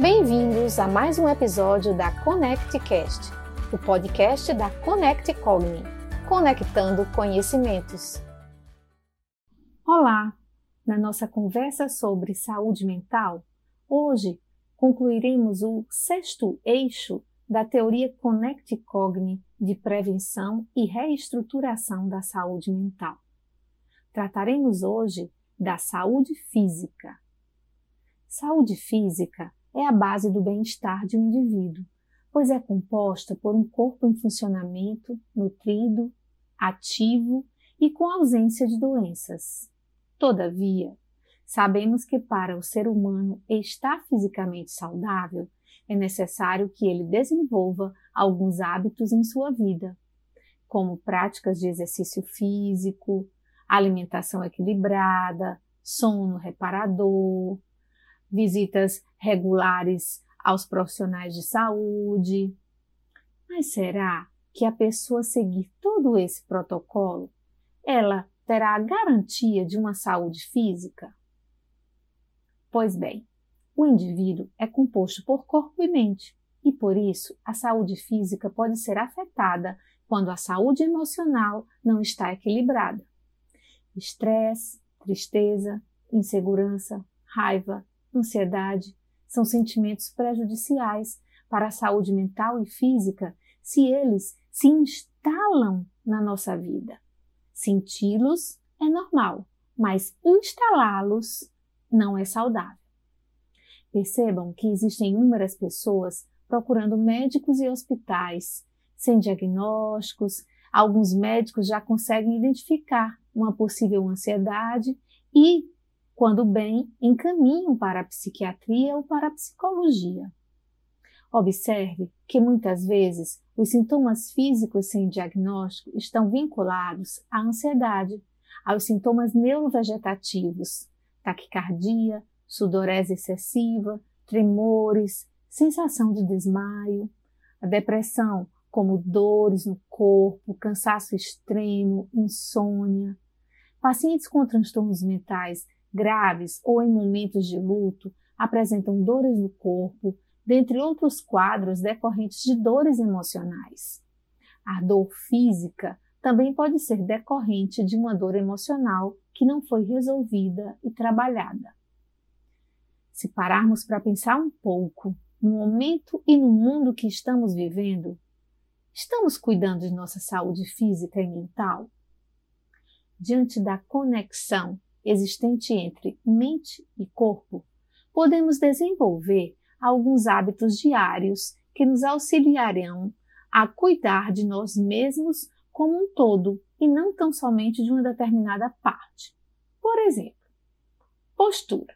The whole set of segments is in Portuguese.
Bem-vindos a mais um episódio da ConnectCast, o podcast da Connect Cogni, conectando conhecimentos. Olá! Na nossa conversa sobre saúde mental, hoje concluiremos o sexto eixo da teoria Connect Cogni de prevenção e reestruturação da saúde mental. Trataremos hoje da saúde física. Saúde física é a base do bem-estar de um indivíduo, pois é composta por um corpo em funcionamento, nutrido, ativo e com ausência de doenças. Todavia, sabemos que para o ser humano estar fisicamente saudável, é necessário que ele desenvolva alguns hábitos em sua vida, como práticas de exercício físico, alimentação equilibrada, sono reparador, visitas regulares aos profissionais de saúde. Mas será que a pessoa seguir todo esse protocolo, ela terá a garantia de uma saúde física? Pois bem, o indivíduo é composto por corpo e mente, e por isso a saúde física pode ser afetada quando a saúde emocional não está equilibrada. Estresse, tristeza, insegurança, raiva, ansiedade são sentimentos prejudiciais para a saúde mental e física se eles se instalam na nossa vida. Senti-los é normal, mas instalá-los não é saudável. Percebam que existem inúmeras pessoas procurando médicos e hospitais sem diagnósticos. Alguns médicos já conseguem identificar uma possível ansiedade e quando bem, encaminham para a psiquiatria ou para a psicologia. Observe que muitas vezes os sintomas físicos sem diagnóstico estão vinculados à ansiedade, aos sintomas neurovegetativos, taquicardia, sudorese excessiva, tremores, sensação de desmaio, a depressão, como dores no corpo, cansaço extremo, insônia. Pacientes com transtornos mentais graves ou em momentos de luto apresentam dores no corpo, dentre outros quadros decorrentes de dores emocionais. A dor física também pode ser decorrente de uma dor emocional que não foi resolvida e trabalhada. Se pararmos para pensar um pouco no momento e no mundo que estamos vivendo, estamos cuidando de nossa saúde física e mental? Diante da conexão existente entre mente e corpo, podemos desenvolver alguns hábitos diários que nos auxiliarão a cuidar de nós mesmos como um todo e não tão somente de uma determinada parte. Por exemplo, postura.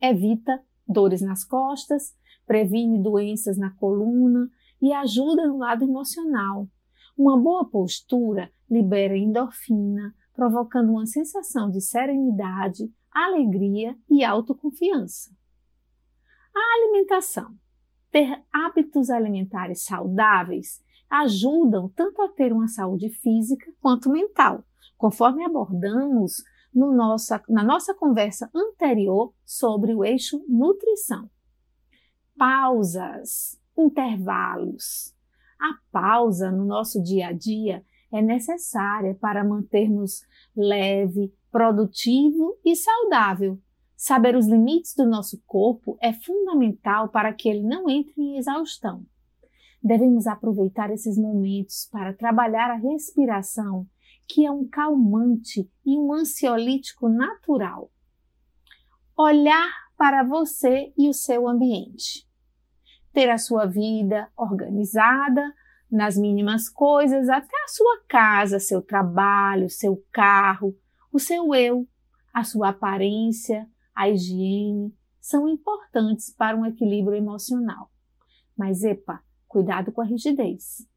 Evita dores nas costas, previne doenças na coluna e ajuda no lado emocional. Uma boa postura libera endorfina, provocando uma sensação de serenidade, alegria e autoconfiança. A alimentação. Ter hábitos alimentares saudáveis ajudam tanto a ter uma saúde física quanto mental, conforme abordamos no nossa, na nossa conversa anterior sobre o eixo nutrição. Pausas, intervalos. A pausa no nosso dia a dia é necessária para mantermos leve, produtivo e saudável. Saber os limites do nosso corpo é fundamental para que ele não entre em exaustão. Devemos aproveitar esses momentos para trabalhar a respiração, que é um calmante e um ansiolítico natural. Olhar para você e o seu ambiente. Ter a sua vida organizada, nas mínimas coisas, até a sua casa, seu trabalho, seu carro, o seu eu, a sua aparência, a higiene, são importantes para um equilíbrio emocional. Mas, epa, cuidado com a rigidez.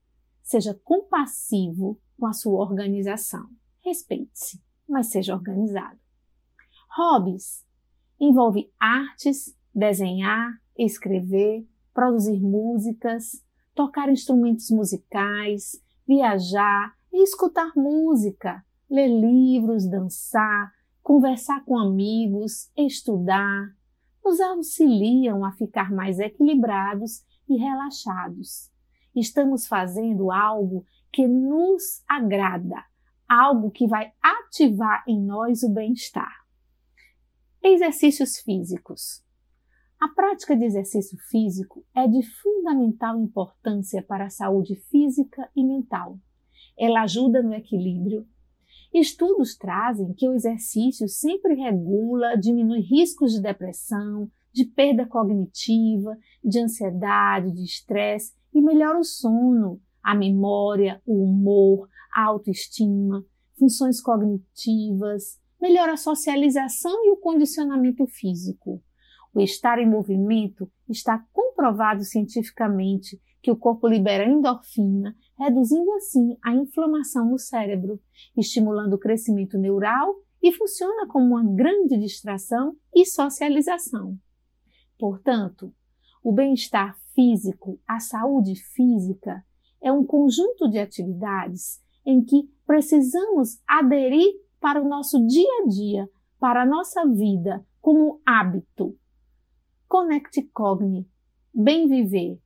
Seja compassivo com a sua organização. Respeite-se, mas seja organizado. Hobbies envolve artes, desenhar, escrever, produzir músicas, tocar instrumentos musicais, viajar e escutar música, ler livros, dançar, conversar com amigos, estudar. nos auxiliam a ficar mais equilibrados e relaxados. Estamos fazendo algo que nos agrada, algo que vai ativar em nós o bem-estar. Exercícios físicos. A prática de exercício físico é de fundamental importância para a saúde física e mental. Ela ajuda no equilíbrio. Estudos trazem que o exercício sempre regula, diminui riscos de depressão, de perda cognitiva, de ansiedade, de estresse e melhora o sono, a memória, o humor, a autoestima, funções cognitivas, melhora a socialização e o condicionamento físico. O estar em movimento está comprovado cientificamente que o corpo libera endorfina, reduzindo assim a inflamação no cérebro, estimulando o crescimento neural e funciona como uma grande distração e socialização. Portanto, o bem-estar físico, a saúde física, é um conjunto de atividades em que precisamos aderir para o nosso dia a dia, para a nossa vida, como hábito, Conecte Cogni, Bem Viver,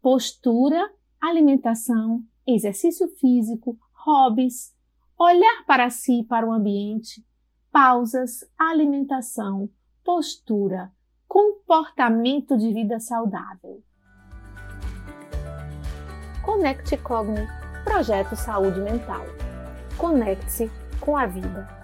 postura, alimentação, exercício físico, hobbies, olhar para si e para o ambiente, pausas, alimentação, postura, comportamento de vida saudável. Conecte Cogni, projeto Saúde Mental. Conecte-se com a vida.